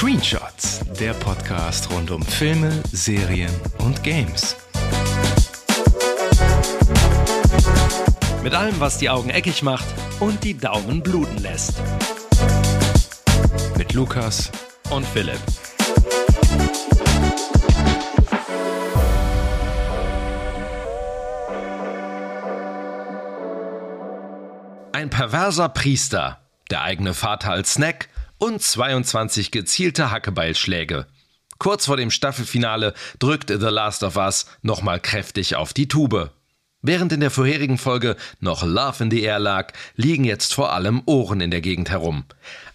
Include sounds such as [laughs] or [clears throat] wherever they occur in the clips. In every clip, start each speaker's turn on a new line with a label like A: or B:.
A: Screenshots, der Podcast rund um Filme, Serien und Games. Mit allem, was die Augen eckig macht und die Daumen bluten lässt. Mit Lukas und Philipp. Ein perverser Priester, der eigene Vater als Snack und 22 gezielte Hackebeilschläge. Kurz vor dem Staffelfinale drückt The Last of Us nochmal kräftig auf die Tube. Während in der vorherigen Folge noch Love in the Air lag, liegen jetzt vor allem Ohren in der Gegend herum.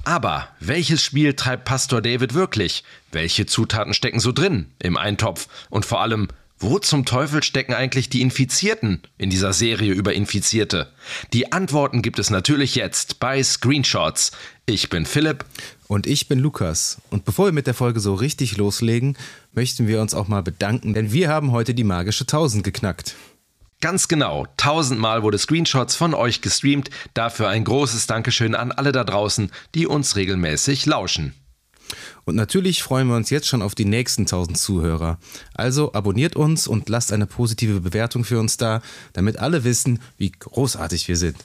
A: Aber welches Spiel treibt Pastor David wirklich? Welche Zutaten stecken so drin im Eintopf? Und vor allem, wo zum Teufel stecken eigentlich die Infizierten in dieser Serie über Infizierte? Die Antworten gibt es natürlich jetzt bei Screenshots. Ich bin Philipp.
B: Und ich bin Lukas. Und bevor wir mit der Folge so richtig loslegen, möchten wir uns auch mal bedanken, denn wir haben heute die magische 1000 geknackt.
A: Ganz genau, tausendmal wurde Screenshots von euch gestreamt. Dafür ein großes Dankeschön an alle da draußen, die uns regelmäßig lauschen.
B: Und natürlich freuen wir uns jetzt schon auf die nächsten 1000 Zuhörer. Also abonniert uns und lasst eine positive Bewertung für uns da, damit alle wissen, wie großartig wir sind.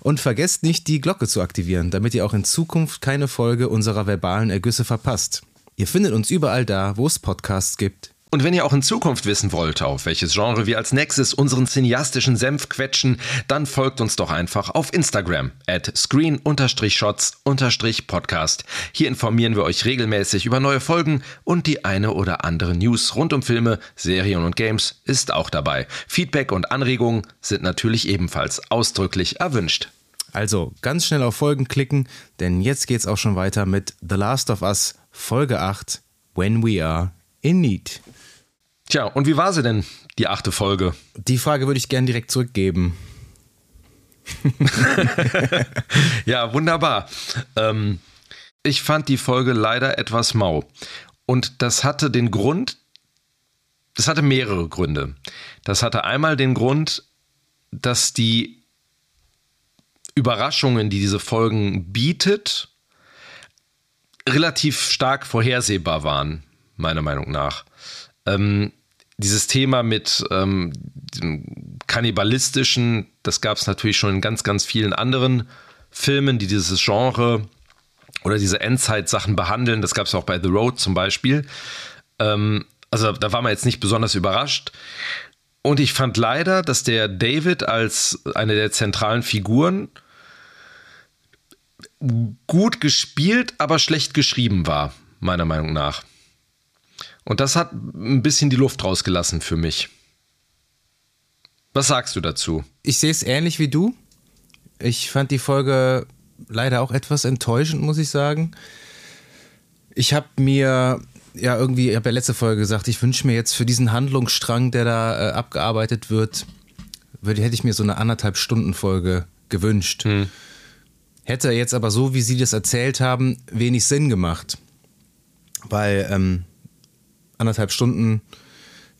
B: Und vergesst nicht, die Glocke zu aktivieren, damit ihr auch in Zukunft keine Folge unserer verbalen Ergüsse verpasst. Ihr findet uns überall da, wo es Podcasts gibt.
A: Und wenn ihr auch in Zukunft wissen wollt, auf welches Genre wir als nächstes unseren cineastischen Senf quetschen, dann folgt uns doch einfach auf Instagram at screen-shots-podcast. Hier informieren wir euch regelmäßig über neue Folgen und die eine oder andere News rund um Filme, Serien und Games ist auch dabei. Feedback und Anregungen sind natürlich ebenfalls ausdrücklich erwünscht.
B: Also ganz schnell auf Folgen klicken, denn jetzt geht's auch schon weiter mit The Last of Us Folge 8 When We Are in Need.
A: Tja, und wie war sie denn, die achte Folge?
B: Die Frage würde ich gern direkt zurückgeben. [laughs]
A: ja, wunderbar. Ähm, ich fand die Folge leider etwas mau. Und das hatte den Grund, das hatte mehrere Gründe. Das hatte einmal den Grund, dass die Überraschungen, die diese Folgen bietet, relativ stark vorhersehbar waren, meiner Meinung nach. Ähm, dieses Thema mit ähm, kannibalistischen, das gab es natürlich schon in ganz, ganz vielen anderen Filmen, die dieses Genre oder diese Endzeit-Sachen behandeln. Das gab es auch bei The Road zum Beispiel. Ähm, also da war man jetzt nicht besonders überrascht. Und ich fand leider, dass der David als eine der zentralen Figuren gut gespielt, aber schlecht geschrieben war, meiner Meinung nach. Und das hat ein bisschen die Luft rausgelassen für mich. Was sagst du dazu?
B: Ich sehe es ähnlich wie du. Ich fand die Folge leider auch etwas enttäuschend, muss ich sagen. Ich habe mir ja irgendwie, ich habe ja letzte Folge gesagt, ich wünsche mir jetzt für diesen Handlungsstrang, der da äh, abgearbeitet wird, würde, hätte ich mir so eine anderthalb Stunden Folge gewünscht. Hm. Hätte jetzt aber so, wie sie das erzählt haben, wenig Sinn gemacht. Weil ähm, anderthalb Stunden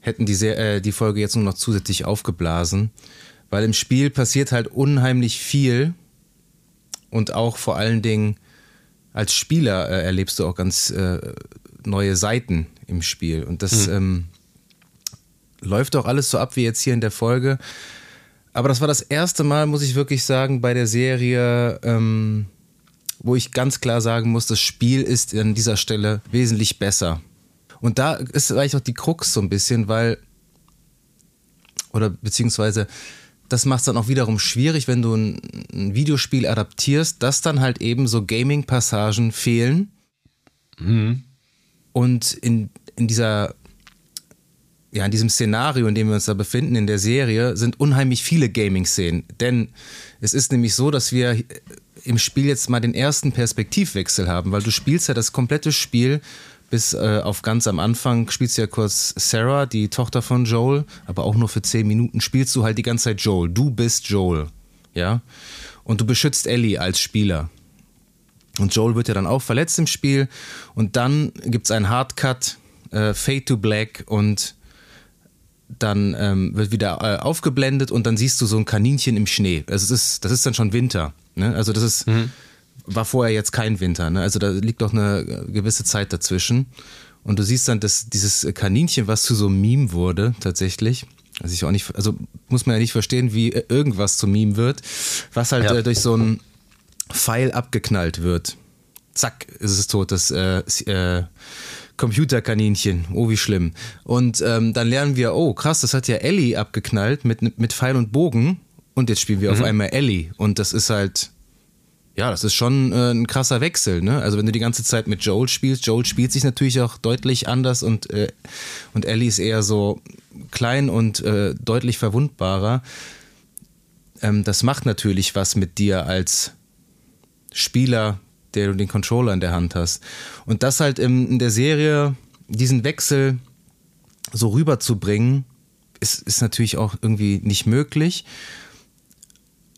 B: hätten die, äh, die Folge jetzt nur noch zusätzlich aufgeblasen, weil im Spiel passiert halt unheimlich viel und auch vor allen Dingen als Spieler äh, erlebst du auch ganz äh, neue Seiten im Spiel und das hm. ähm, läuft auch alles so ab wie jetzt hier in der Folge. Aber das war das erste Mal, muss ich wirklich sagen, bei der Serie, ähm, wo ich ganz klar sagen muss, das Spiel ist an dieser Stelle wesentlich besser und da ist vielleicht auch die Krux so ein bisschen, weil, oder beziehungsweise, das macht es dann auch wiederum schwierig, wenn du ein, ein, Videospiel adaptierst, dass dann halt eben so Gaming-Passagen fehlen. Mhm. Und in, in dieser, ja, in diesem Szenario, in dem wir uns da befinden, in der Serie, sind unheimlich viele Gaming-Szenen. Denn es ist nämlich so, dass wir im Spiel jetzt mal den ersten Perspektivwechsel haben, weil du spielst ja das komplette Spiel bis äh, auf ganz am Anfang spielst du ja kurz Sarah, die Tochter von Joel, aber auch nur für zehn Minuten spielst du halt die ganze Zeit Joel. Du bist Joel, ja. Und du beschützt Ellie als Spieler. Und Joel wird ja dann auch verletzt im Spiel. Und dann gibt es einen Hardcut, äh, Fade to Black und dann ähm, wird wieder äh, aufgeblendet und dann siehst du so ein Kaninchen im Schnee. Also es ist, das ist dann schon Winter. Ne? Also das ist, mhm war vorher jetzt kein Winter. Ne? Also da liegt doch eine gewisse Zeit dazwischen. Und du siehst dann, dass dieses Kaninchen, was zu so einem Meme wurde, tatsächlich, also ich auch nicht, also muss man ja nicht verstehen, wie irgendwas zum Meme wird, was halt ja. äh, durch so einen Pfeil abgeknallt wird. Zack, ist es tot, das äh, äh, Computerkaninchen. Oh, wie schlimm. Und ähm, dann lernen wir, oh krass, das hat ja Ellie abgeknallt mit, mit Pfeil und Bogen. Und jetzt spielen wir mhm. auf einmal Ellie. Und das ist halt, ja, das ist schon äh, ein krasser Wechsel. Ne? Also wenn du die ganze Zeit mit Joel spielst, Joel spielt sich natürlich auch deutlich anders und, äh, und Ellie ist eher so klein und äh, deutlich verwundbarer. Ähm, das macht natürlich was mit dir als Spieler, der du den Controller in der Hand hast. Und das halt in, in der Serie, diesen Wechsel so rüberzubringen, ist, ist natürlich auch irgendwie nicht möglich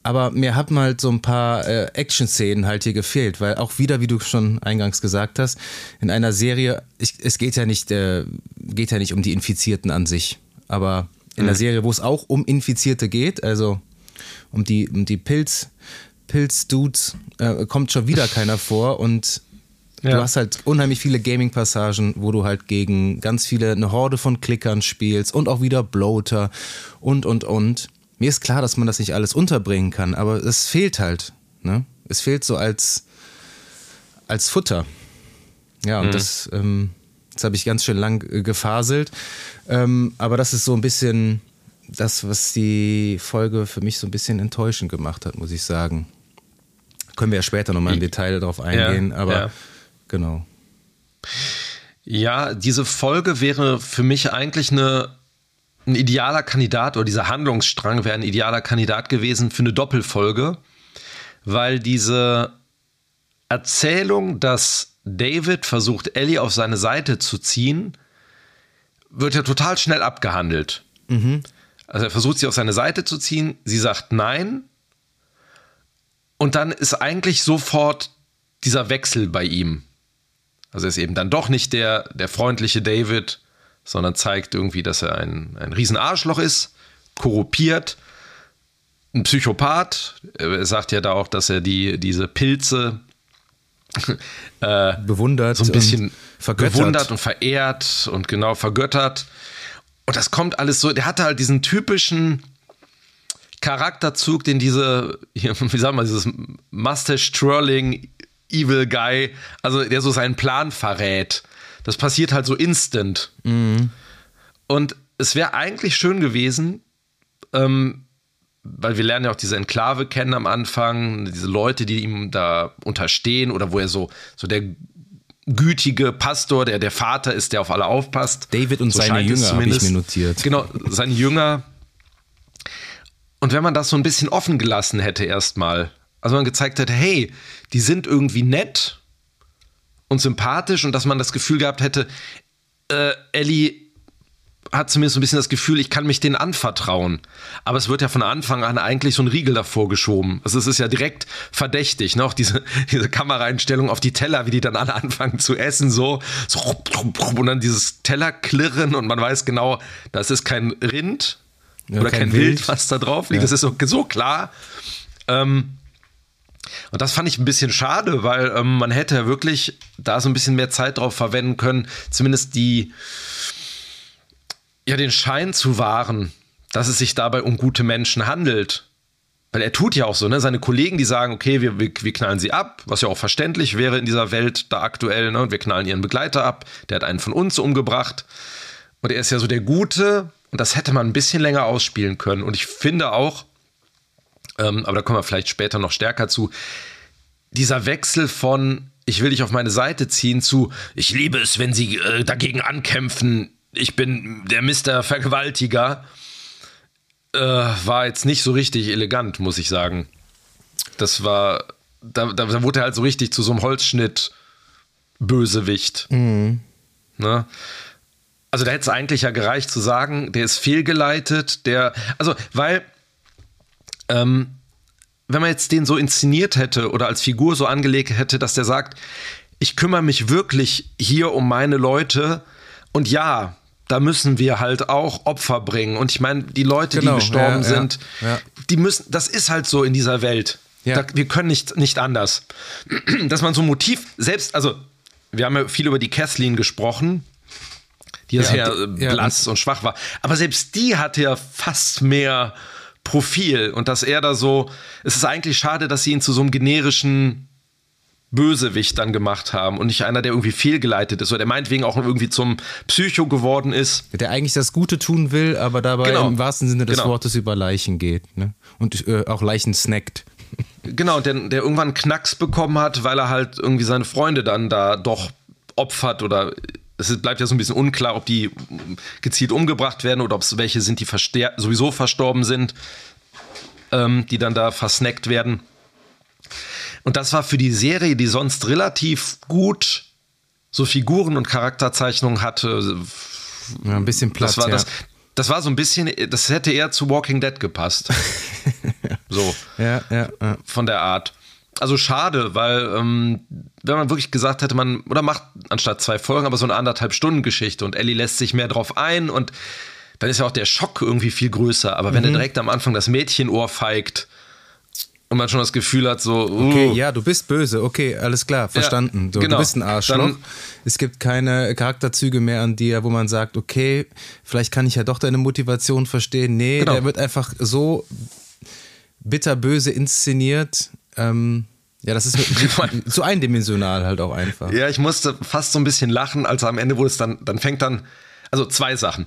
B: aber mir haben halt so ein paar äh, Action-Szenen halt hier gefehlt, weil auch wieder, wie du schon eingangs gesagt hast, in einer Serie, ich, es geht ja nicht, äh, geht ja nicht um die Infizierten an sich, aber in mhm. einer Serie, wo es auch um Infizierte geht, also um die, um die Pilz, Pilz-Dudes, äh, kommt schon wieder keiner vor und ja. Du hast halt unheimlich viele Gaming-Passagen, wo du halt gegen ganz viele, eine Horde von Klickern spielst und auch wieder Bloater und, und, und mir ist klar, dass man das nicht alles unterbringen kann, aber es fehlt halt. Ne? Es fehlt so als, als Futter. Ja, und mhm. das, ähm, das habe ich ganz schön lang äh, gefaselt. Ähm, aber das ist so ein bisschen das, was die Folge für mich so ein bisschen enttäuschend gemacht hat, muss ich sagen. Können wir ja später nochmal im Detail darauf eingehen, ja, aber ja. genau.
A: Ja, diese Folge wäre für mich eigentlich eine ein idealer Kandidat oder dieser Handlungsstrang wäre ein idealer Kandidat gewesen für eine Doppelfolge, weil diese Erzählung, dass David versucht, Ellie auf seine Seite zu ziehen, wird ja total schnell abgehandelt. Mhm. Also er versucht sie auf seine Seite zu ziehen, sie sagt nein. Und dann ist eigentlich sofort dieser Wechsel bei ihm. Also er ist eben dann doch nicht der, der freundliche David, sondern zeigt irgendwie, dass er ein, ein Riesenarschloch ist, korruptiert, ein Psychopath. Er sagt ja da auch, dass er die, diese Pilze [laughs]
B: äh, bewundert,
A: so ein bisschen vergöttert. bewundert und verehrt und genau vergöttert. Und das kommt alles so, der hatte halt diesen typischen Charakterzug, den diese, [laughs] wie sagen wir, dieses Mustache Twirling Evil Guy, also der so seinen Plan verrät das passiert halt so instant. Mhm. Und es wäre eigentlich schön gewesen, ähm, weil wir lernen ja auch diese Enklave kennen am Anfang, diese Leute, die ihm da unterstehen oder wo er so, so der gütige Pastor, der der Vater ist, der auf alle aufpasst.
B: David und so seine Jünger habe ich mir notiert.
A: Genau, seine Jünger. Und wenn man das so ein bisschen offen gelassen hätte erstmal, also man gezeigt hätte, hey, die sind irgendwie nett und sympathisch und dass man das Gefühl gehabt hätte, äh, Ellie hat zumindest so ein bisschen das Gefühl, ich kann mich denen anvertrauen. Aber es wird ja von Anfang an eigentlich so ein Riegel davor geschoben. Also es ist ja direkt verdächtig, ne? Auch diese, [laughs] diese Kameraeinstellung auf die Teller, wie die dann alle anfangen zu essen, so, so und dann dieses Tellerklirren und man weiß genau, das ist kein Rind ja, oder kein, kein Wild, Wild, was da drauf liegt. Ja. Das ist so, so klar. Ähm, und das fand ich ein bisschen schade, weil ähm, man hätte wirklich da so ein bisschen mehr Zeit drauf verwenden können, zumindest die, ja, den Schein zu wahren, dass es sich dabei um gute Menschen handelt. Weil er tut ja auch so, ne? Seine Kollegen, die sagen, okay, wir, wir, wir knallen sie ab, was ja auch verständlich wäre in dieser Welt da aktuell, ne? Und wir knallen ihren Begleiter ab, der hat einen von uns umgebracht. Und er ist ja so der Gute, und das hätte man ein bisschen länger ausspielen können. Und ich finde auch, aber da kommen wir vielleicht später noch stärker zu. Dieser Wechsel von ich will dich auf meine Seite ziehen zu ich liebe es, wenn sie äh, dagegen ankämpfen, ich bin der Mister Vergewaltiger, äh, war jetzt nicht so richtig elegant, muss ich sagen. Das war, da, da, wurde er halt so richtig zu so einem Holzschnitt Bösewicht. Mhm. Ne? Also da hätte es eigentlich ja gereicht zu sagen, der ist fehlgeleitet, der, also weil ähm, wenn man jetzt den so inszeniert hätte oder als Figur so angelegt hätte, dass der sagt, ich kümmere mich wirklich hier um meine Leute und ja, da müssen wir halt auch Opfer bringen. Und ich meine, die Leute, genau, die gestorben ja, sind, ja, die müssen, das ist halt so in dieser Welt. Da, wir können nicht, nicht anders. [clears throat] Dass man so ein Motiv selbst, also wir haben ja viel über die Kathleen gesprochen, die ja, sehr ja, blass und schwach war. Aber selbst die hatte ja fast mehr Profil und dass er da so, es ist eigentlich schade, dass sie ihn zu so einem generischen Bösewicht dann gemacht haben und nicht einer, der irgendwie fehlgeleitet ist oder der meinetwegen auch irgendwie zum Psycho geworden ist.
B: Der eigentlich das Gute tun will, aber dabei genau. im wahrsten Sinne des genau. Wortes über Leichen geht ne? und äh, auch Leichen snackt. [laughs]
A: Genau, der, der irgendwann Knacks bekommen hat, weil er halt irgendwie seine Freunde dann da doch opfert oder es bleibt ja so ein bisschen unklar, ob die gezielt umgebracht werden oder ob es welche sind, die sowieso verstorben sind, ähm, die dann da versnackt werden. Und das war für die Serie, die sonst relativ gut so Figuren und Charakterzeichnungen hatte.
B: Ja, ein bisschen Platz.
A: Das war,
B: ja.
A: das, das war so ein bisschen, das hätte eher zu Walking Dead gepasst. [laughs] so.
B: Ja, ja, ja.
A: Von der Art. Also schade, weil ähm, wenn man wirklich gesagt hätte, man oder macht anstatt zwei Folgen, aber so eine anderthalb Stunden Geschichte und Ellie lässt sich mehr drauf ein und dann ist ja auch der Schock irgendwie viel größer. Aber wenn mhm. er direkt am Anfang das Mädchenohr feigt und man schon das Gefühl hat, so.
B: Uh, okay, ja, du bist böse, okay, alles klar, verstanden. Ja, so, genau. Du bist ein Arschloch. Dann, es gibt keine Charakterzüge mehr an dir, wo man sagt, okay, vielleicht kann ich ja doch deine Motivation verstehen. Nee, genau. der wird einfach so bitterböse inszeniert. Ähm, ja, das ist so [laughs] eindimensional halt auch einfach.
A: Ja, ich musste fast so ein bisschen lachen, als am Ende wurde es dann, dann fängt dann, also zwei Sachen.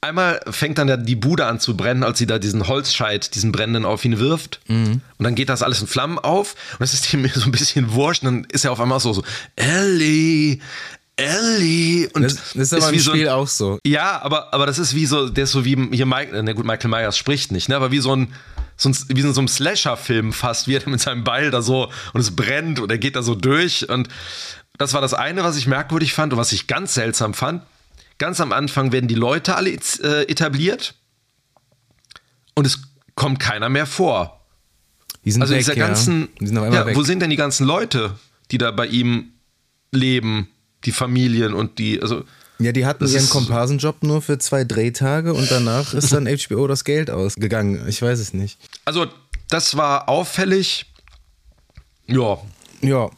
A: Einmal fängt dann die Bude an zu brennen, als sie da diesen Holzscheit, diesen brennenden auf ihn wirft. Mhm. Und dann geht das alles in Flammen auf. Und das ist ihm [laughs] so ein bisschen wurscht. Und dann ist er auf einmal so, so Ellie, Ellie. Und
B: das, das ist aber ist im Spiel so ein, auch so.
A: Ja, aber, aber das ist wie so, der ist so wie hier Mike, na gut, Michael Myers spricht nicht, ne? Aber wie so ein, so ein wie in so einem Slasher-Film fast, wie er mit seinem Beil da so und es brennt und er geht da so durch. Und das war das eine, was ich merkwürdig fand und was ich ganz seltsam fand. Ganz am Anfang werden die Leute alle äh, etabliert und es kommt keiner mehr vor.
B: Die sind also weg, dieser
A: ganzen, ja. sind ja, wo sind denn die ganzen Leute, die da bei ihm leben, die Familien und die, also
B: ja, die hatten ihren Komparsenjob nur für zwei Drehtage und danach ist dann HBO das Geld ausgegangen. Ich weiß es nicht.
A: Also, das war auffällig. Ja.
B: Ja,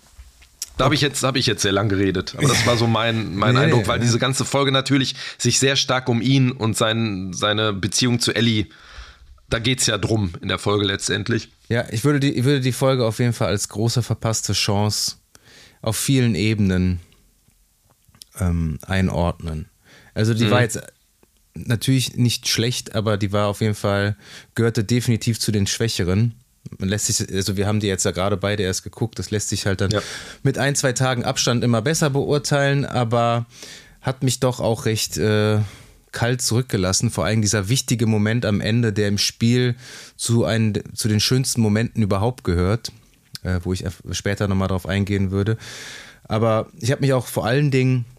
A: da habe ich, jetzt, hab ich jetzt sehr lang geredet. Aber das war so mein, mein nee, Eindruck, weil diese ganze Folge natürlich sich sehr stark um ihn und sein, seine Beziehung zu Ellie, da geht es ja drum in der Folge letztendlich.
B: Ja, ich würde, die, ich würde die Folge auf jeden Fall als große verpasste Chance auf vielen Ebenen ähm, einordnen. Also die mhm. war jetzt natürlich nicht schlecht, aber die war auf jeden Fall, gehörte definitiv zu den Schwächeren man lässt sich, also wir haben die jetzt ja gerade beide erst geguckt, das lässt sich halt dann ja. mit ein, zwei Tagen Abstand immer besser beurteilen, aber hat mich doch auch recht äh, kalt zurückgelassen. Vor allem dieser wichtige Moment am Ende, der im Spiel zu, einen, zu den schönsten Momenten überhaupt gehört, äh, wo ich später nochmal drauf eingehen würde. Aber ich habe mich auch vor allen Dingen äh,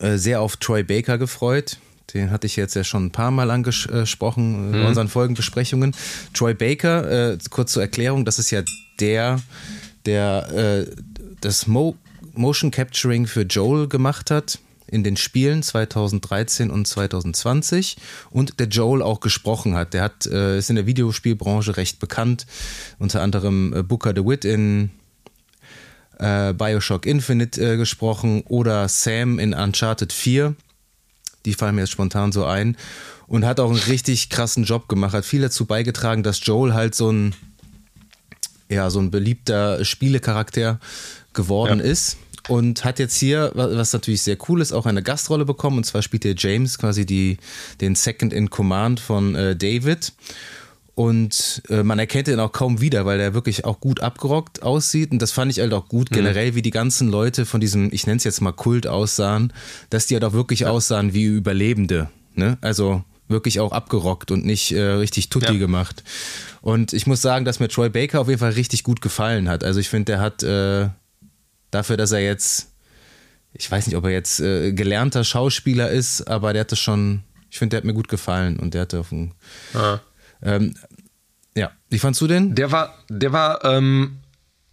B: sehr auf Troy Baker gefreut. Den hatte ich jetzt ja schon ein paar Mal angesprochen in mhm. unseren Folgenbesprechungen. Troy Baker, äh, kurz zur Erklärung, das ist ja der, der äh, das Mo Motion Capturing für Joel gemacht hat in den Spielen 2013 und 2020 und der Joel auch gesprochen hat. Der hat, äh, ist in der Videospielbranche recht bekannt, unter anderem äh, Booker DeWitt in äh, Bioshock Infinite äh, gesprochen oder Sam in Uncharted 4 die fallen mir jetzt spontan so ein. Und hat auch einen richtig krassen Job gemacht, hat viel dazu beigetragen, dass Joel halt so ein, ja, so ein beliebter Spielecharakter geworden ja. ist. Und hat jetzt hier, was natürlich sehr cool ist, auch eine Gastrolle bekommen. Und zwar spielt er James quasi die, den Second in Command von äh, David. Und äh, man erkennt ihn auch kaum wieder, weil er wirklich auch gut abgerockt aussieht. Und das fand ich halt auch gut, mhm. generell, wie die ganzen Leute von diesem, ich nenne es jetzt mal Kult aussahen, dass die halt auch wirklich ja. aussahen wie Überlebende. Ne? Also wirklich auch abgerockt und nicht äh, richtig tutti ja. gemacht. Und ich muss sagen, dass mir Troy Baker auf jeden Fall richtig gut gefallen hat. Also ich finde, der hat äh, dafür, dass er jetzt, ich weiß nicht, ob er jetzt äh, gelernter Schauspieler ist, aber der hatte schon, ich finde, der hat mir gut gefallen und der hatte auf einen, ah ähm, ja, wie fandst du den?
A: Der war, der war ähm,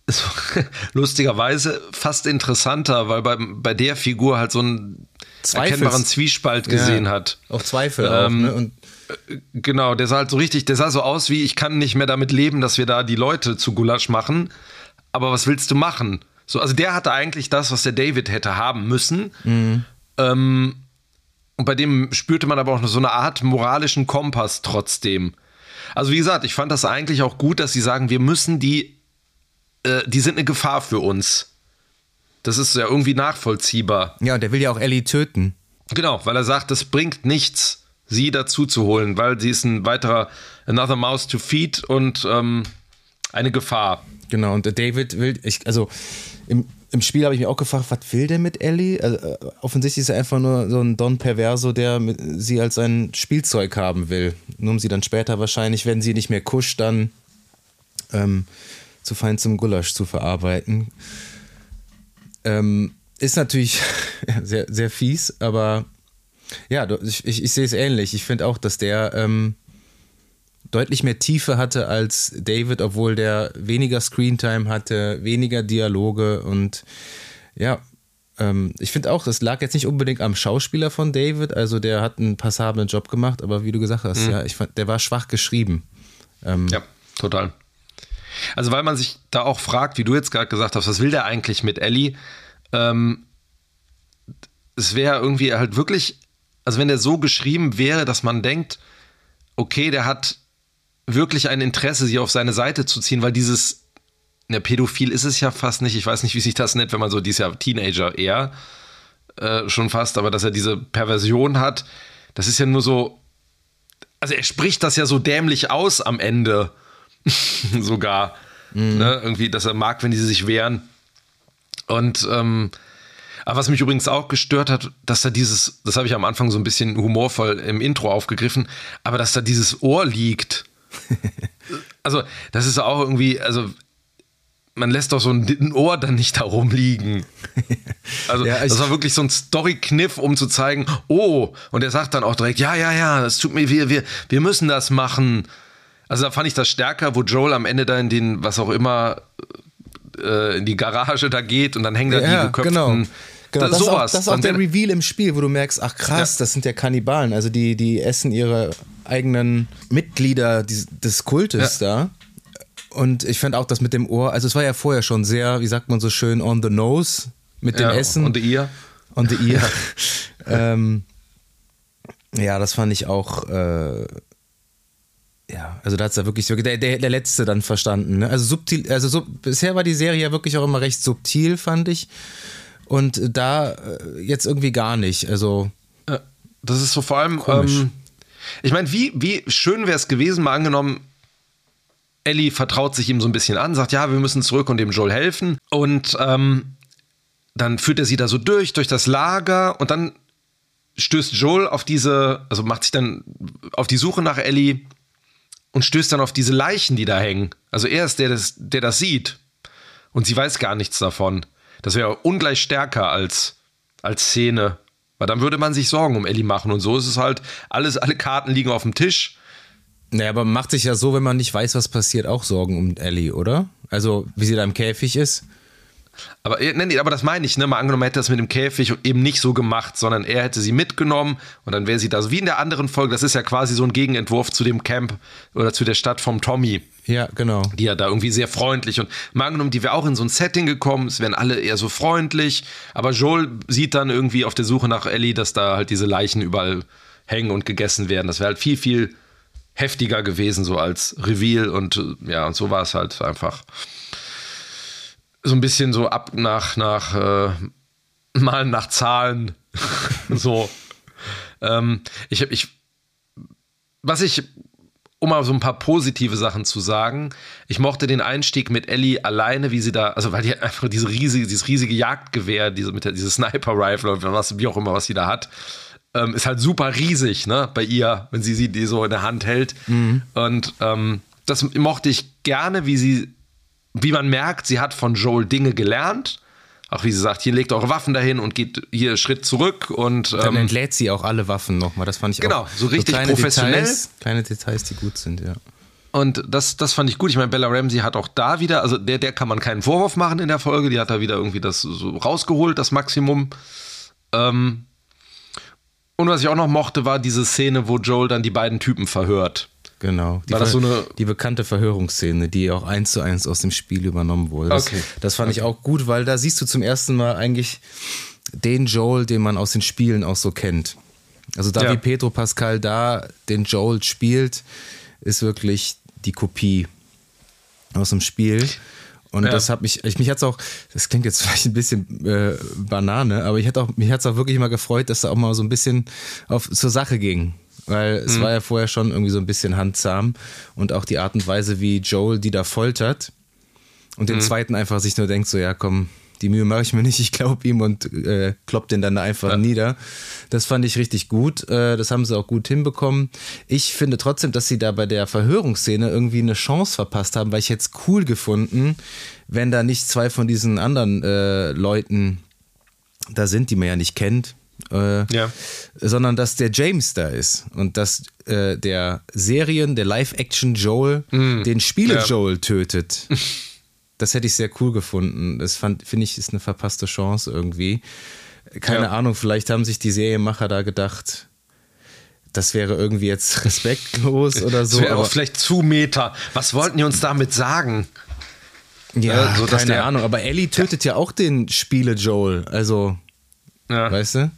A: [laughs] lustigerweise fast interessanter, weil bei, bei der Figur halt so einen Zweifels. erkennbaren Zwiespalt gesehen ja, hat.
B: Auch Zweifel ähm, auch, ne? Und
A: Genau, der sah halt so richtig, der sah so aus wie, ich kann nicht mehr damit leben, dass wir da die Leute zu Gulasch machen. Aber was willst du machen? So, also der hatte eigentlich das, was der David hätte haben müssen. Mhm. Ähm, und bei dem spürte man aber auch so eine Art moralischen Kompass trotzdem. Also wie gesagt, ich fand das eigentlich auch gut, dass sie sagen, wir müssen die, äh, die sind eine Gefahr für uns. Das ist ja irgendwie nachvollziehbar.
B: Ja, und der will ja auch Ellie töten.
A: Genau, weil er sagt, es bringt nichts, sie dazu zu holen, weil sie ist ein weiterer Another Mouse to Feed und ähm, eine Gefahr.
B: Genau, und David will, ich, also im, im Spiel habe ich mich auch gefragt, was will der mit Ellie? Also, äh, offensichtlich ist er einfach nur so ein Don Perverso, der mit, sie als sein Spielzeug haben will. Nur um sie dann später wahrscheinlich, wenn sie nicht mehr kuscht, dann ähm, zu fein zum Gulasch zu verarbeiten. Ähm, ist natürlich [laughs] sehr, sehr fies, aber ja, ich, ich, ich sehe es ähnlich. Ich finde auch, dass der ähm, deutlich mehr Tiefe hatte als David, obwohl der weniger Screentime hatte, weniger Dialoge und ja, ähm, ich finde auch, das lag jetzt nicht unbedingt am Schauspieler von David, also der hat einen passablen Job gemacht, aber wie du gesagt hast, mhm. ja, ich fand, der war schwach geschrieben.
A: Ähm, ja, total. Also weil man sich da auch fragt, wie du jetzt gerade gesagt hast, was will der eigentlich mit Ellie? Ähm, es wäre irgendwie halt wirklich, also wenn der so geschrieben wäre, dass man denkt, okay, der hat wirklich ein Interesse, sie auf seine Seite zu ziehen, weil dieses, ne, pädophil ist es ja fast nicht. Ich weiß nicht, wie sich das nennt, wenn man so, die ist ja Teenager eher äh, schon fast, aber dass er diese Perversion hat, das ist ja nur so, also er spricht das ja so dämlich aus am Ende [laughs] sogar. Mhm. Ne? Irgendwie, dass er mag, wenn die sich wehren. Und ähm, aber was mich übrigens auch gestört hat, dass da dieses, das habe ich am Anfang so ein bisschen humorvoll im Intro aufgegriffen, aber dass da dieses Ohr liegt. [laughs] also, das ist auch irgendwie, also man lässt doch so ein Ohr dann nicht da rumliegen. Also, [laughs] ja, das war wirklich so ein Story-Kniff, um zu zeigen, oh, und er sagt dann auch direkt, ja, ja, ja, das tut mir, wir, wir, wir müssen das machen. Also da fand ich das stärker, wo Joel am Ende da in den, was auch immer, äh, in die Garage da geht und dann hängen da ja, die geköpften.
B: Genau. Genau, das, das, ist auch, das ist auch der Reveal im Spiel, wo du merkst, ach krass, ja. das sind ja Kannibalen. Also die, die essen ihre eigenen Mitglieder des Kultes ja. da. Und ich fand auch das mit dem Ohr, also es war ja vorher schon sehr, wie sagt man so schön, on the nose mit dem ja, Essen.
A: On the ear.
B: On the ear. [laughs] ähm, ja, das fand ich auch. Äh, ja, also da hat es ja wirklich der, der, der letzte dann verstanden. Ne? Also subtil, also so, bisher war die Serie ja wirklich auch immer recht subtil, fand ich. Und da äh, jetzt irgendwie gar nicht. Also.
A: Das ist so vor allem. Ähm, ich meine, wie, wie schön wäre es gewesen, mal angenommen, Ellie vertraut sich ihm so ein bisschen an, sagt, ja, wir müssen zurück und dem Joel helfen. Und ähm, dann führt er sie da so durch, durch das Lager und dann stößt Joel auf diese, also macht sich dann auf die Suche nach Ellie und stößt dann auf diese Leichen, die da hängen. Also er ist der, das, der das sieht. Und sie weiß gar nichts davon. Das wäre ungleich stärker als, als Szene. Weil dann würde man sich Sorgen um Ellie machen. Und so ist es halt, alles, alle Karten liegen auf dem Tisch.
B: Naja, aber man macht sich ja so, wenn man nicht weiß, was passiert, auch Sorgen um Ellie, oder? Also, wie sie da im Käfig ist.
A: Aber, äh, nee, aber das meine ich, ne? Mal angenommen, hätte das mit dem Käfig eben nicht so gemacht, sondern er hätte sie mitgenommen und dann wäre sie da so wie in der anderen Folge. Das ist ja quasi so ein Gegenentwurf zu dem Camp oder zu der Stadt vom Tommy.
B: Ja, genau.
A: Die ja da irgendwie sehr freundlich und angenommen, die wäre auch in so ein Setting gekommen, es wären alle eher so freundlich, aber Joel sieht dann irgendwie auf der Suche nach Ellie, dass da halt diese Leichen überall hängen und gegessen werden. Das wäre halt viel, viel heftiger gewesen, so als Reveal und ja, und so war es halt einfach so ein bisschen so ab nach, nach äh, mal nach Zahlen. [laughs] so. ähm, ich habe ich, was ich, um mal so ein paar positive Sachen zu sagen, ich mochte den Einstieg mit Ellie alleine, wie sie da, also weil die einfach diese riesige, dieses riesige Jagdgewehr, diese mit der, diese Sniper-Rifle oder was, wie auch immer, was sie da hat, ähm, ist halt super riesig, ne, bei ihr, wenn sie sie die so in der Hand hält. Mhm. Und ähm, das mochte ich gerne, wie sie wie man merkt, sie hat von Joel Dinge gelernt. Auch wie sie sagt, hier legt eure Waffen dahin und geht hier Schritt zurück und.
B: Ähm, Dann entlädt sie auch alle Waffen nochmal. Das fand ich
A: genau,
B: auch.
A: Genau, so richtig so professionell.
B: Details, kleine Details, die gut sind, ja.
A: Und das, das fand ich gut. Ich meine, Bella Ramsey hat auch da wieder, also der, der kann man keinen Vorwurf machen in der Folge. Die hat da wieder irgendwie das so rausgeholt, das Maximum. Ähm, Und was ich auch noch mochte, war diese Szene, wo Joel dann die beiden Typen verhört.
B: Genau. Die,
A: War das so eine-
B: die bekannte Verhörungsszene, die auch eins zu eins aus dem Spiel übernommen wurde. Das,
A: Okay.
B: das fand ich auch gut, weil da siehst du zum ersten Mal eigentlich den Joel, den man aus den Spielen auch so kennt. Also da
A: Ja.
B: wie Pedro Pascal da den Joel spielt, ist wirklich die Kopie aus dem Spiel. Und
A: Ja.
B: das hat mich, ich, mich hat's auch, das klingt jetzt [laughs] vielleicht ein bisschen äh, Banane, aber ich hatte auch, mich hat's auch wirklich mal gefreut, dass er auch mal so ein bisschen auf, zur Sache ging. Weil es
A: Mhm.
B: war ja vorher schon irgendwie so ein bisschen handzahm und auch die Art und Weise, wie Joel die da foltert und
A: Mhm.
B: den zweiten einfach sich nur denkt, so ja komm, die Mühe mache ich mir nicht, ich glaube ihm und äh, kloppt den dann da einfach nieder. Das fand ich richtig gut. Äh, das haben sie auch gut hinbekommen. Ich finde trotzdem, dass sie da bei der Verhörungsszene irgendwie eine Chance verpasst haben, weil ich jetzt cool gefunden, wenn da nicht zwei von diesen anderen äh, Leuten da sind, die man ja nicht kennt. Äh,
A: Ja.
B: sondern dass der James da ist und dass äh, der Serien, der Live-Action Joel den Spiele
A: Mm. Ja.
B: Tötet. [laughs] Das hätte ich sehr cool gefunden. Das finde ich, ist eine verpasste Chance irgendwie. Keine
A: Ja.
B: Ahnung, vielleicht haben sich die Serienmacher da gedacht, das wäre irgendwie jetzt [laughs] respektlos oder so.
A: Das wäre
B: aber-
A: auch vielleicht zu Meta. Was wollten die uns damit sagen?
B: ja,
A: äh, so,
B: keine
A: der-
B: Ahnung. Aber Ellie tötet ja auch den Spiele Joel. Also,
A: Ja.
B: weißt du?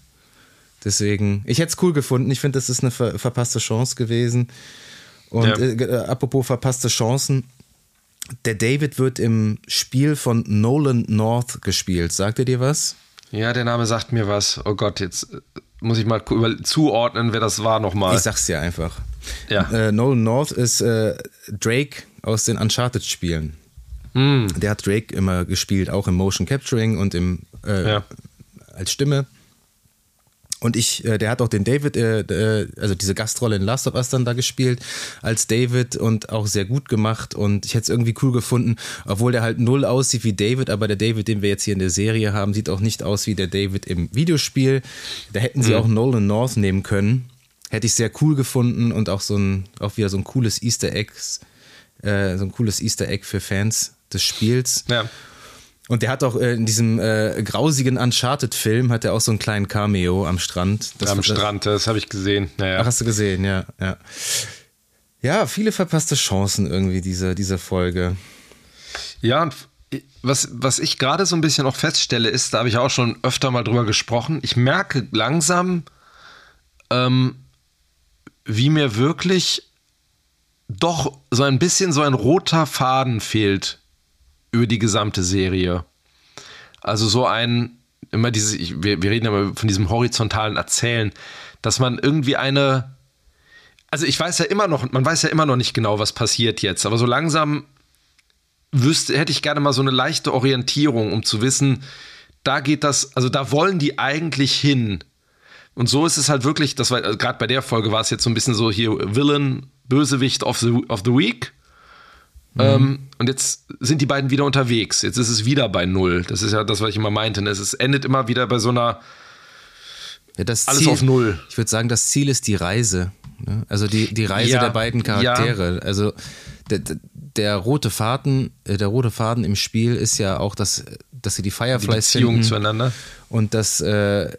B: Deswegen, ich hätte es cool gefunden. Ich finde, das ist eine ver verpasste Chance gewesen. Und
A: Ja.
B: äh, äh, apropos verpasste Chancen, der David wird im Spiel von Nolan North gespielt. Sagt er dir was?
A: Ja, der Name sagt mir was. Oh Gott, jetzt äh, muss ich mal zuordnen, wer das war nochmal.
B: Ich sag's dir einfach.
A: Ja.
B: Äh, Nolan North ist äh, Drake aus den Uncharted-Spielen.
A: Hm.
B: Der hat Drake immer gespielt, auch im Motion Capturing und im äh,
A: Ja.
B: als Stimme. Und ich, äh, der hat auch den David, äh, äh, also diese Gastrolle in Last of Us dann da gespielt, als David und auch sehr gut gemacht. Und ich hätte es irgendwie cool gefunden, obwohl der halt null aussieht wie David, aber der David, den wir jetzt hier in der Serie haben, sieht auch nicht aus wie der David im Videospiel. Da hätten sie auch Nolan North nehmen können. Hätte ich sehr cool gefunden und auch so ein, auch wieder so ein cooles Easter Egg, äh, so ein cooles Easter Egg für Fans des Spiels.
A: Ja.
B: Und der hat auch äh, in diesem äh, grausigen Uncharted-Film hat er auch so einen kleinen Cameo am Strand. Das,
A: Am
B: das,
A: Strand, das habe ich gesehen. Naja.
B: Ach, hast du gesehen, ja, ja. Ja, viele verpasste Chancen irgendwie, diese, diese Folge.
A: Ja, und was, was ich gerade so ein bisschen auch feststelle, ist, da habe ich auch schon öfter mal drüber gesprochen, ich merke langsam, ähm, wie mir wirklich doch so ein bisschen so ein roter Faden fehlt über die gesamte Serie. Also so ein, immer diese, ich, wir, wir reden immer von diesem horizontalen Erzählen, dass man irgendwie eine, also ich weiß ja immer noch, man weiß ja immer noch nicht genau, was passiert jetzt, aber so langsam wüsste, hätte ich gerne mal so eine leichte Orientierung, um zu wissen, da geht das, also da wollen die eigentlich hin. Und so ist es halt wirklich, das war also gerade bei der Folge war es jetzt so ein bisschen so hier Villain, Bösewicht of the, of the Week. Ähm, und jetzt sind die beiden wieder unterwegs. Jetzt ist es wieder bei Null. Das ist ja das, was ich immer meinte. ne? Es endet immer wieder bei so einer.
B: Ja,
A: Alles
B: Ziel,
A: auf Null.
B: Ich würde sagen, das Ziel ist die Reise. Ne? Also die, die Reise
A: Ja,
B: der beiden Charaktere. Also der, der, rote Faden, äh, der rote Faden im Spiel ist ja auch, dass, dass sie die
A: Die
B: Fireflies
A: Beziehung
B: finden
A: zueinander.
B: und dass, äh,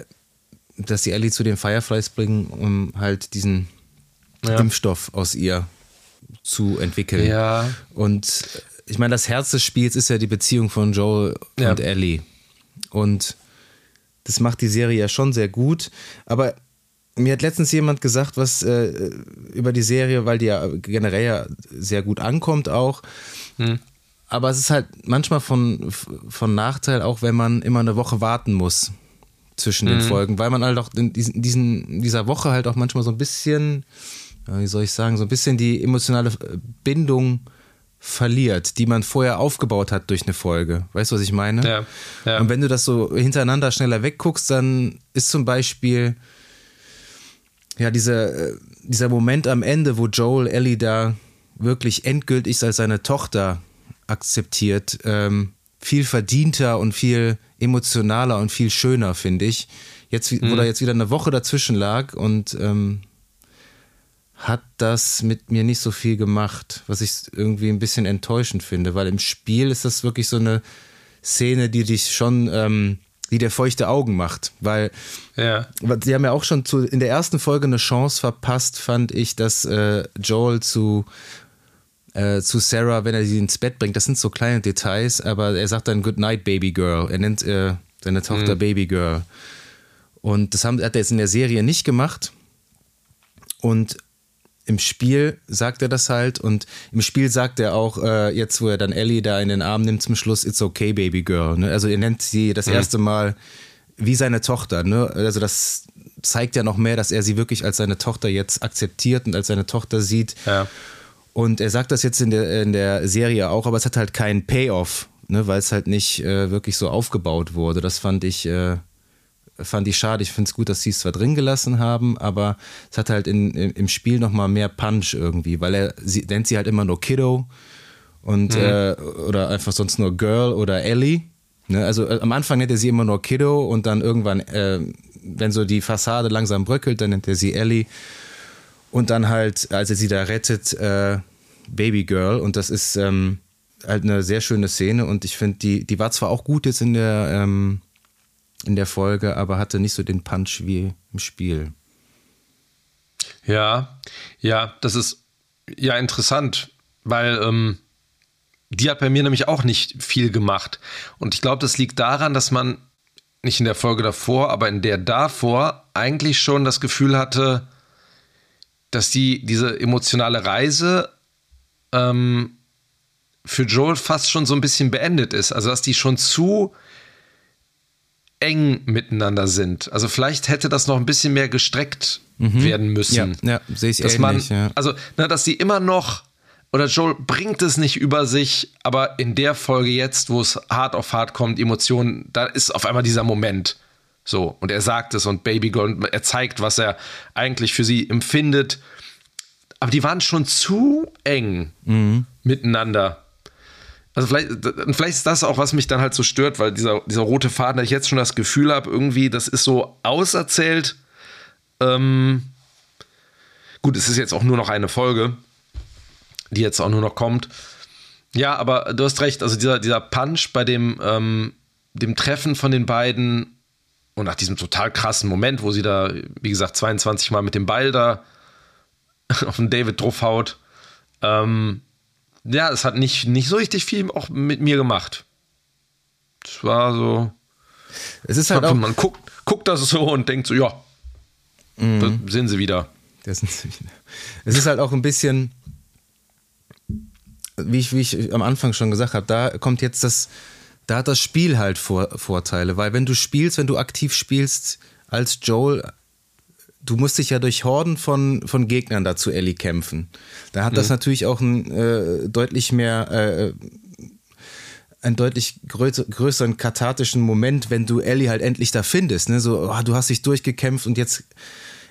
B: dass die Ellie zu den Fireflies bringen, um halt diesen
A: Ja.
B: Impfstoff aus ihr zu entwickeln.
A: Ja.
B: Und äh, ich meine, das Herz des Spiels ist ja die Beziehung von Joel
A: Ja.
B: und Ellie. Und das macht die Serie ja schon sehr gut. Aber mir hat letztens jemand gesagt, was äh, über die Serie, weil die ja generell ja sehr gut ankommt auch. Aber es ist halt manchmal von, von Nachteil, auch wenn man immer eine Woche warten muss zwischen den Folgen, weil man halt auch in diesen, in dieser Woche halt auch manchmal so ein bisschen, wie soll ich sagen, so ein bisschen die emotionale äh, Bindung verliert, die man vorher aufgebaut hat durch eine Folge. Weißt du, was ich meine?
A: Ja, ja.
B: Und wenn du das so hintereinander schneller wegguckst, dann ist zum Beispiel ja dieser, äh, dieser Moment am Ende, wo Joel Ellie da wirklich endgültig als seine Tochter akzeptiert, ähm, viel verdienter und viel emotionaler und viel schöner, finde ich. Jetzt, wo da jetzt wieder eine Woche dazwischen lag und ähm, hat das mit mir nicht so viel gemacht, was ich irgendwie ein bisschen enttäuschend finde, weil im Spiel ist das wirklich so eine Szene, die dich schon, ähm, wie der feuchte Augen macht, weil
A: Ja.
B: sie haben ja auch schon zu, in der ersten Folge eine Chance verpasst, fand ich, dass äh, Joel zu äh, zu Sarah, wenn er sie ins Bett bringt, das sind so kleine Details, aber er sagt dann Good Night, Baby Girl. Er nennt äh, seine Tochter Baby Girl. Und das haben, hat er jetzt in der Serie nicht gemacht. Und im Spiel sagt er das halt und im Spiel sagt er auch, äh, jetzt wo er dann Ellie da in den Arm nimmt zum Schluss, it's okay, baby girl. Ne? Also er nennt sie das erste Mal wie seine Tochter. Ne? Also das zeigt ja noch mehr, dass er sie wirklich als seine Tochter jetzt akzeptiert und als seine Tochter sieht.
A: Ja.
B: Und er sagt das jetzt in der, in der Serie auch, aber es hat halt keinen Payoff, ne? weil es halt nicht äh, wirklich so aufgebaut wurde. Das fand ich, äh, fand ich schade. Ich finde es gut, dass sie es zwar drin gelassen haben, aber es hat halt in, im, im Spiel nochmal mehr Punch irgendwie, weil er sie, nennt sie halt immer nur Kiddo und äh, oder einfach sonst nur Girl oder Ellie. Ne? Also äh, am Anfang nennt er sie immer nur Kiddo und dann irgendwann, äh, wenn so die Fassade langsam bröckelt, dann nennt er sie Ellie. Und dann halt, als er sie da rettet, äh, Baby Girl. Und das ist ähm, halt eine sehr schöne Szene. Und ich finde, die, die war zwar auch gut jetzt in der, ähm, in der Folge, aber hatte nicht so den Punch wie im Spiel.
A: Ja, ja, das ist ja interessant, weil ähm, die hat bei mir nämlich auch nicht viel gemacht. Und ich glaube, das liegt daran, dass man nicht in der Folge davor, aber in der davor eigentlich schon das Gefühl hatte, dass die diese emotionale Reise ähm, für Joel fast schon so ein bisschen beendet ist. Also dass die schon zu eng miteinander sind. Also vielleicht hätte das noch ein bisschen mehr gestreckt werden müssen.
B: Ja, ja sehe ich
A: dass man,
B: ähnlich. ja.
A: also, ne, dass sie immer noch, oder Joel bringt es nicht über sich, aber in der Folge jetzt, wo es hart auf hart kommt, Emotionen, da ist auf einmal dieser Moment. So, und er sagt es und Baby Girl, er zeigt, was er eigentlich für sie empfindet. Aber die waren schon zu eng miteinander. Also vielleicht, vielleicht ist das auch, was mich dann halt so stört, weil dieser, dieser rote Faden, da ich jetzt schon das Gefühl habe, irgendwie, das ist so auserzählt. Ähm, gut, es ist jetzt auch nur noch eine Folge, die jetzt auch nur noch kommt. Ja, aber du hast recht, also dieser, dieser Punch bei dem, ähm, dem Treffen von den beiden und nach diesem total krassen Moment, wo sie da, wie gesagt, 22 Mal mit dem Ball da [laughs] auf den David draufhaut, ähm, ja, es hat nicht, nicht so richtig viel auch mit mir gemacht. Es war so,
B: Es ist halt auch.
A: man guckt, guckt das so und denkt so, ja, da sind sie wieder.
B: Das ist, es ist halt auch ein bisschen, wie ich, wie ich am Anfang schon gesagt habe, da kommt jetzt das, da hat das Spiel halt Vor, Vorteile, weil wenn du spielst, wenn du aktiv spielst als Joel, du musst dich ja durch Horden von, von Gegnern dazu Ellie kämpfen. Da hat das natürlich auch einen äh, deutlich mehr, äh, einen deutlich größer, größeren kathartischen Moment, wenn du Ellie halt endlich da findest. Ne? So, oh, du hast dich durchgekämpft und jetzt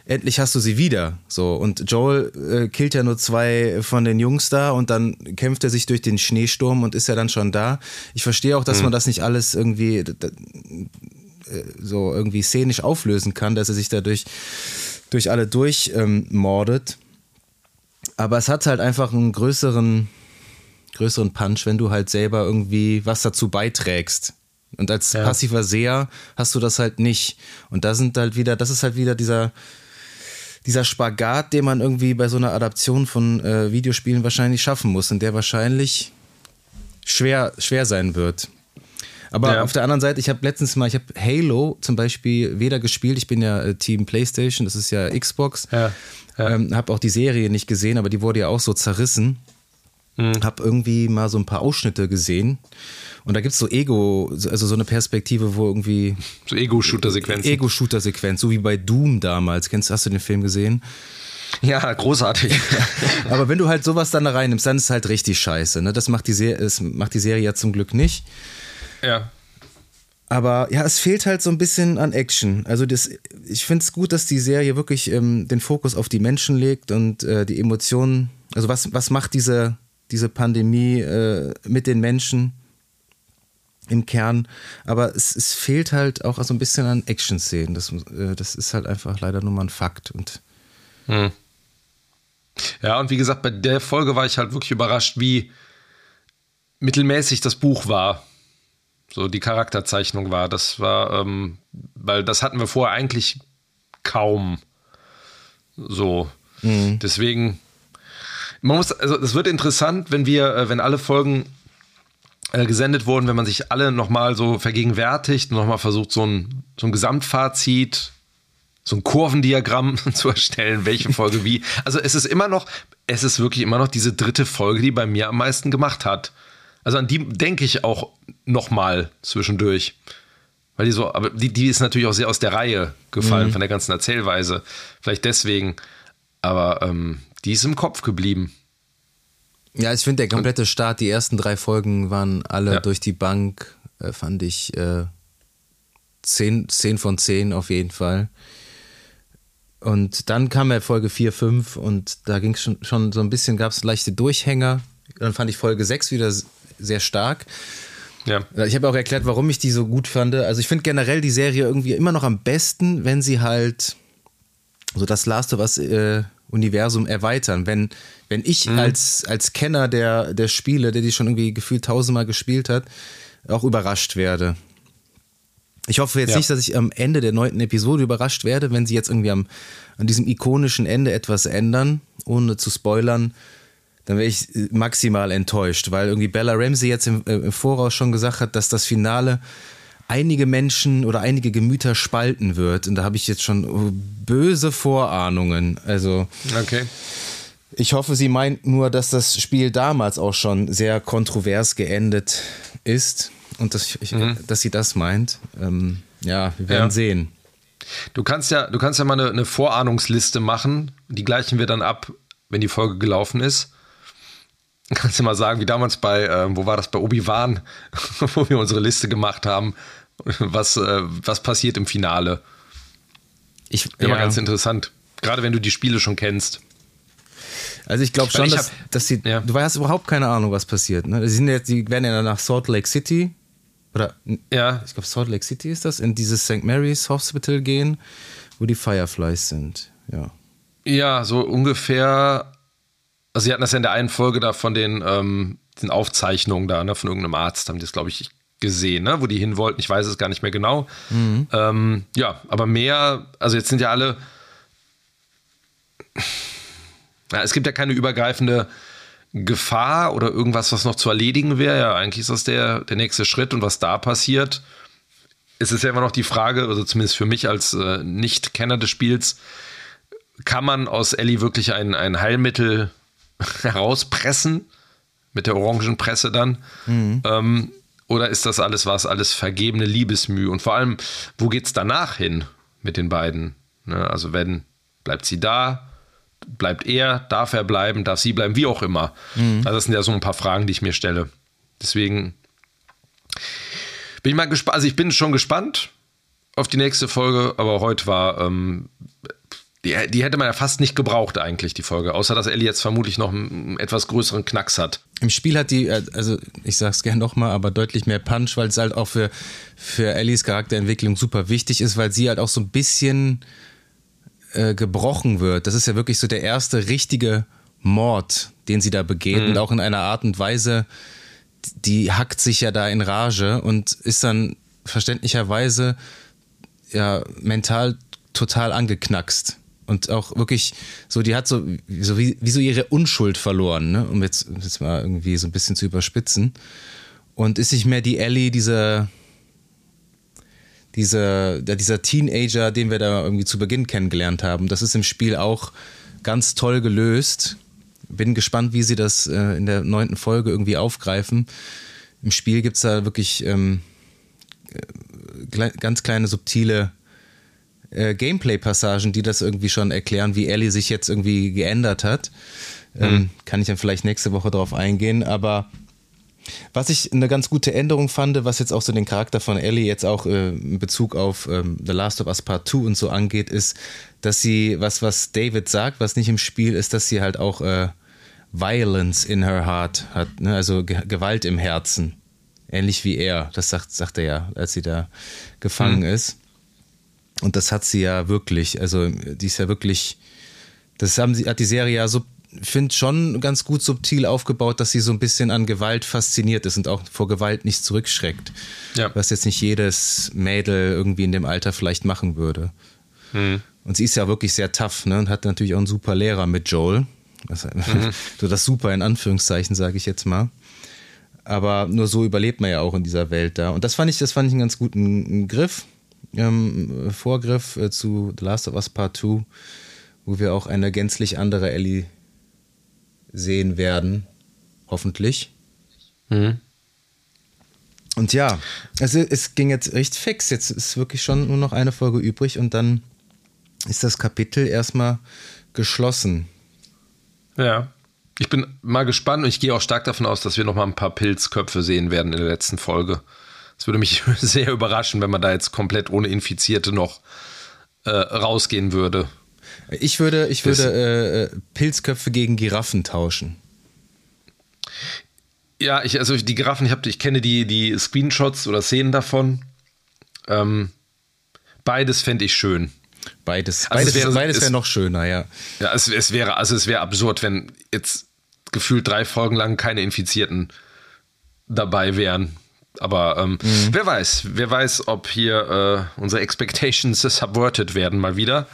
B: endlich hast du sie wieder. So und Joel äh, killt ja nur zwei von den Jungs da und dann kämpft er sich durch den Schneesturm und ist ja dann schon da. Ich verstehe auch, dass man das nicht alles irgendwie so irgendwie szenisch auflösen kann, dass er sich dadurch durch alle durch ähm. Aber es hat halt einfach einen größeren größeren Punch, wenn du halt selber irgendwie was dazu beiträgst. Und als
A: Ja.
B: passiver Seher hast du das halt nicht. Und da sind halt wieder, das ist halt wieder dieser, dieser Spagat, den man irgendwie bei so einer Adaption von äh, Videospielen wahrscheinlich schaffen muss und der wahrscheinlich schwer, schwer sein wird. Aber
A: Ja.
B: auf der anderen Seite, ich habe letztens mal, ich habe Halo zum Beispiel weder gespielt, ich bin ja äh, Team PlayStation, das ist ja Xbox.
A: Ja, ja.
B: Ähm, habe auch die Serie nicht gesehen, aber die wurde ja auch so zerrissen.
A: Mhm.
B: Hab irgendwie mal so ein paar Ausschnitte gesehen. Und da gibt's so Ego, also so eine Perspektive, wo irgendwie [laughs]
A: So Ego-Shooter-Sequenzen.
B: Ego-Shooter-Sequenz, so wie bei Doom damals. Kennst, hast du den Film gesehen?
A: Ja, großartig. [laughs]
B: Aber wenn du halt sowas dann da reinnimmst, dann ist es halt richtig scheiße. Ne? Das macht die, Serie, es macht die Serie ja zum Glück nicht.
A: Ja.
B: Aber ja, es fehlt halt so ein bisschen an Action. Also das, ich finde es gut, dass die Serie wirklich ähm, den Fokus auf die Menschen legt und äh, die Emotionen. Also was, was macht diese, diese Pandemie äh, mit den Menschen im Kern? Aber es, es fehlt halt auch so ein bisschen an Action-Szenen. Das, äh, das ist halt einfach leider nur mal ein Fakt. Und
A: Ja, und wie gesagt, bei der Folge war ich halt wirklich überrascht, wie mittelmäßig das Buch war. So die Charakterzeichnung war. Das war, ähm, weil das hatten wir vorher eigentlich kaum. So. Mhm. Deswegen, man muss, also es wird interessant, wenn wir, äh, wenn alle Folgen äh, gesendet wurden, wenn man sich alle nochmal so vergegenwärtigt und nochmal versucht, so ein, so ein Gesamtfazit, so ein Kurvendiagramm [laughs] zu erstellen, welche Folge wie. Also es ist immer noch, es ist wirklich immer noch diese dritte Folge, die bei mir am meisten gemacht hat. Also an die denke ich auch nochmal zwischendurch. Weil die so, aber die, die ist natürlich auch sehr aus der Reihe gefallen mhm. von der ganzen Erzählweise. Vielleicht deswegen. Aber ähm, die ist im Kopf geblieben.
B: Ja, ich finde, der komplette Start, die ersten drei Folgen waren alle ja. durch die Bank, äh, fand ich äh, 10, 10 von 10 auf jeden Fall. Und dann kam ja Folge 4, 5 und da ging es schon, schon so ein bisschen, gab es leichte Durchhänger. Dann fand ich Folge 6 wieder sehr stark. Ja. Ich habe auch erklärt, warum ich die so gut fand. Also ich finde generell die Serie irgendwie immer noch am besten, wenn sie halt so das Last of Us äh, Universum erweitern. Wenn, wenn ich mhm. als, als Kenner der, der Spiele, der die schon irgendwie gefühlt tausendmal gespielt hat, auch überrascht werde. Ich hoffe jetzt ja. nicht, dass ich am Ende der neunten Episode überrascht werde, wenn sie jetzt irgendwie am, an diesem ikonischen Ende etwas ändern, ohne zu spoilern dann wäre ich äh, maximal enttäuscht, weil irgendwie Bella Ramsey jetzt im, äh, im, Voraus schon gesagt hat, dass das Finale einige Menschen oder einige Gemüter spalten wird. Und da habe ich jetzt schon äh, böse Vorahnungen. Also.
A: Okay.
B: Ich hoffe, sie meint nur, dass das Spiel damals auch schon sehr kontrovers geendet ist und dass, ich, mhm. dass sie das meint. Ähm, ja, wir werden ja. sehen.
A: Du kannst ja, du kannst ja mal eine, eine Vorahnungsliste machen. Die gleichen wir dann ab, wenn die Folge gelaufen ist. [laughs] Kannst du mal sagen, wie damals bei, äh, wo war das, bei Obi-Wan, [laughs] wo wir unsere Liste gemacht haben, was, äh, was passiert im Finale? Ich, Immer ja. ganz interessant. Gerade wenn du die Spiele schon kennst.
B: Also ich glaube schon, ich dass, hab, dass sie, ja. du hast überhaupt keine Ahnung, was passiert. Ne? Sie, sind jetzt, die werden ja nach Salt Lake City oder ja. ich glaube Salt Lake City ist das, in dieses St. Mary's Hospital gehen, wo die Fireflies sind. Ja.
A: Ja, so ungefähr also sie hatten das ja in der einen Folge da von den, ähm, den Aufzeichnungen da, ne, von irgendeinem Arzt, haben die das, glaube ich, gesehen, ne, wo die hin wollten. Ich weiß es gar nicht mehr genau. Mhm. Ähm, ja, aber mehr, also jetzt sind ja alle. Ja, es gibt ja keine übergreifende Gefahr oder irgendwas, was noch zu erledigen wäre. Ja, eigentlich ist das der, der nächste Schritt und was da passiert. Es ist ja immer noch die Frage, also zumindest für mich als äh, Nicht-Kenner des Spiels, kann man aus Ellie wirklich ein, ein Heilmittel [laughs] herauspressen, mit der Orangenpresse dann? Mhm. Ähm, oder ist das alles was, alles vergebene Liebesmühe? Und vor allem, wo geht es danach hin mit den beiden? Ne? Also wenn, bleibt sie da? Bleibt er? Darf er bleiben? Darf sie bleiben? Wie auch immer. Mhm. Also das sind ja so ein paar Fragen, die ich mir stelle. Deswegen bin ich mal gespannt. Also ich bin schon gespannt auf die nächste Folge, aber heute war ähm, die, die, hätte man ja fast nicht gebraucht eigentlich, die Folge, außer dass Ellie jetzt vermutlich noch einen etwas größeren Knacks hat.
B: Im Spiel hat die, äh, also ich sag's gerne nochmal, aber deutlich mehr Punch, weil es halt auch für, für Ellies Charakterentwicklung super wichtig ist, weil sie halt auch so ein bisschen äh, gebrochen wird. Das ist ja wirklich so der erste richtige Mord, den sie da begeht mhm. und auch in einer Art und Weise, die hackt sich ja da in Rage und ist dann verständlicherweise ja mental total angeknackst und auch wirklich so, die hat so, so wie, wie so ihre Unschuld verloren, ne? um jetzt, jetzt mal irgendwie so ein bisschen zu überspitzen. Und ist nicht mehr die Ellie, dieser, dieser, dieser Teenager, den wir da irgendwie zu Beginn kennengelernt haben. Das ist im Spiel auch ganz toll gelöst. Bin gespannt, wie sie das äh, in der neunten Folge irgendwie aufgreifen. Im Spiel gibt es da wirklich ähm, äh, ganz kleine subtile äh, Gameplay-Passagen, die das irgendwie schon erklären, wie Ellie sich jetzt irgendwie geändert hat. Ähm, mhm. Kann ich dann vielleicht nächste Woche drauf eingehen, aber was ich eine ganz gute Änderung fand, was jetzt auch so den Charakter von Ellie jetzt auch äh, in Bezug auf ähm, The Last of Us Part 2 und so angeht, ist, dass sie, was, was David sagt, was nicht im Spiel ist, dass sie halt auch äh, Violence in her heart hat, ne? also Ge Gewalt im Herzen. Ähnlich wie er, das sagt, sagt er ja, als sie da gefangen mhm. ist. Und das hat sie ja wirklich. Also, die ist ja wirklich. Das haben sie, hat die Serie ja so finde schon ganz gut subtil aufgebaut, dass sie so ein bisschen an Gewalt fasziniert ist und auch vor Gewalt nicht zurückschreckt. Ja. Was jetzt nicht jedes Mädel irgendwie in dem Alter vielleicht machen würde. Mhm. Und sie ist ja wirklich sehr tough ne? und hat natürlich auch einen super Lehrer mit Joel. Das, mhm. [laughs] so das super in Anführungszeichen, sage ich jetzt mal. Aber nur so überlebt man ja auch in dieser Welt da. Und das fand ich, das fand ich einen ganz guten Griff, ähm, Vorgriff äh, zu The Last of Us Part 2, wo wir auch eine gänzlich andere Ellie sehen werden. Hoffentlich. Mhm. Und ja, also es ging jetzt recht fix. Jetzt ist wirklich schon nur noch eine Folge übrig und dann ist das Kapitel erstmal geschlossen.
A: Ja. Ich bin mal gespannt und ich gehe auch stark davon aus, dass wir noch mal ein paar Pilzköpfe sehen werden in der letzten Folge. Es würde mich [laughs] sehr überraschen, wenn man da jetzt komplett ohne Infizierte noch äh, rausgehen würde.
B: Ich würde, ich würde äh, Pilzköpfe gegen Giraffen tauschen.
A: Ja, ich, also die Giraffen, ich, hab, ich kenne die, die Screenshots oder Szenen davon. Ähm, beides fände ich schön.
B: Beides, also beides, wäre, beides wäre noch schöner, ja.
A: Ja, es, es wäre, also es wäre absurd, wenn jetzt gefühlt drei Folgen lang keine Infizierten dabei wären. Aber ähm, mhm. wer weiß, wer weiß, ob hier äh, unsere Expectations subverted werden mal wieder.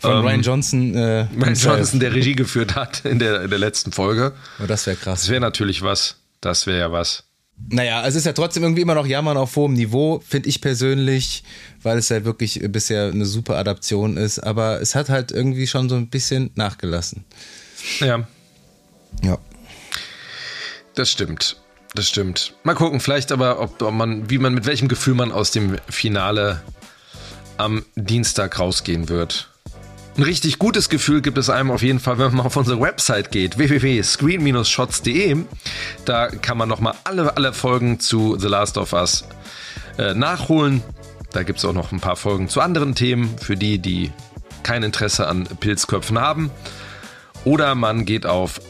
B: Von ähm, Ryan Johnson. Äh,
A: Ryan Johnson, der Regie geführt hat in der, in der letzten Folge.
B: Oh, das wäre krass.
A: Das wäre natürlich was. Das wäre ja was.
B: Naja, es ist ja trotzdem irgendwie immer noch Jammern auf hohem Niveau, finde ich persönlich, weil es ja wirklich bisher eine super Adaption ist. Aber es hat halt irgendwie schon so ein bisschen nachgelassen.
A: Ja.
B: Ja.
A: Das stimmt. Das stimmt. Mal gucken, vielleicht aber, ob, ob man, wie man, mit welchem Gefühl man aus dem Finale am Dienstag rausgehen wird. Ein richtig gutes Gefühl gibt es einem auf jeden Fall, wenn man auf unsere Website geht, www.screen-shots.de. Da kann man nochmal alle, alle Folgen zu The Last of Us äh, nachholen. Da gibt es auch noch ein paar Folgen zu anderen Themen, für die, die kein Interesse an Pilzköpfen haben. Oder man geht auf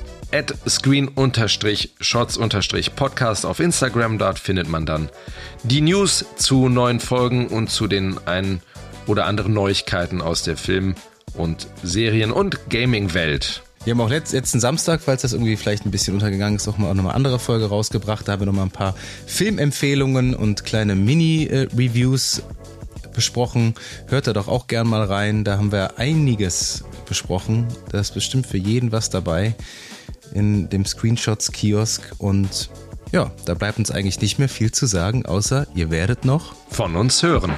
A: screen-shots-podcast auf Instagram. Dort findet man dann die News zu neuen Folgen und zu den ein oder anderen Neuigkeiten aus der Film- und Serien- und Gaming-Welt.
B: Wir haben auch letzten Samstag, falls das irgendwie vielleicht ein bisschen untergegangen ist, auch mal noch eine andere Folge rausgebracht. Da haben wir noch mal ein paar Filmempfehlungen und kleine Mini-Reviews besprochen. Hört da doch auch gern mal rein. Da haben wir einiges besprochen. Da ist bestimmt für jeden was dabei in dem Screenshots-Kiosk. Und ja, da bleibt uns eigentlich nicht mehr viel zu sagen, außer ihr werdet noch
A: von uns hören.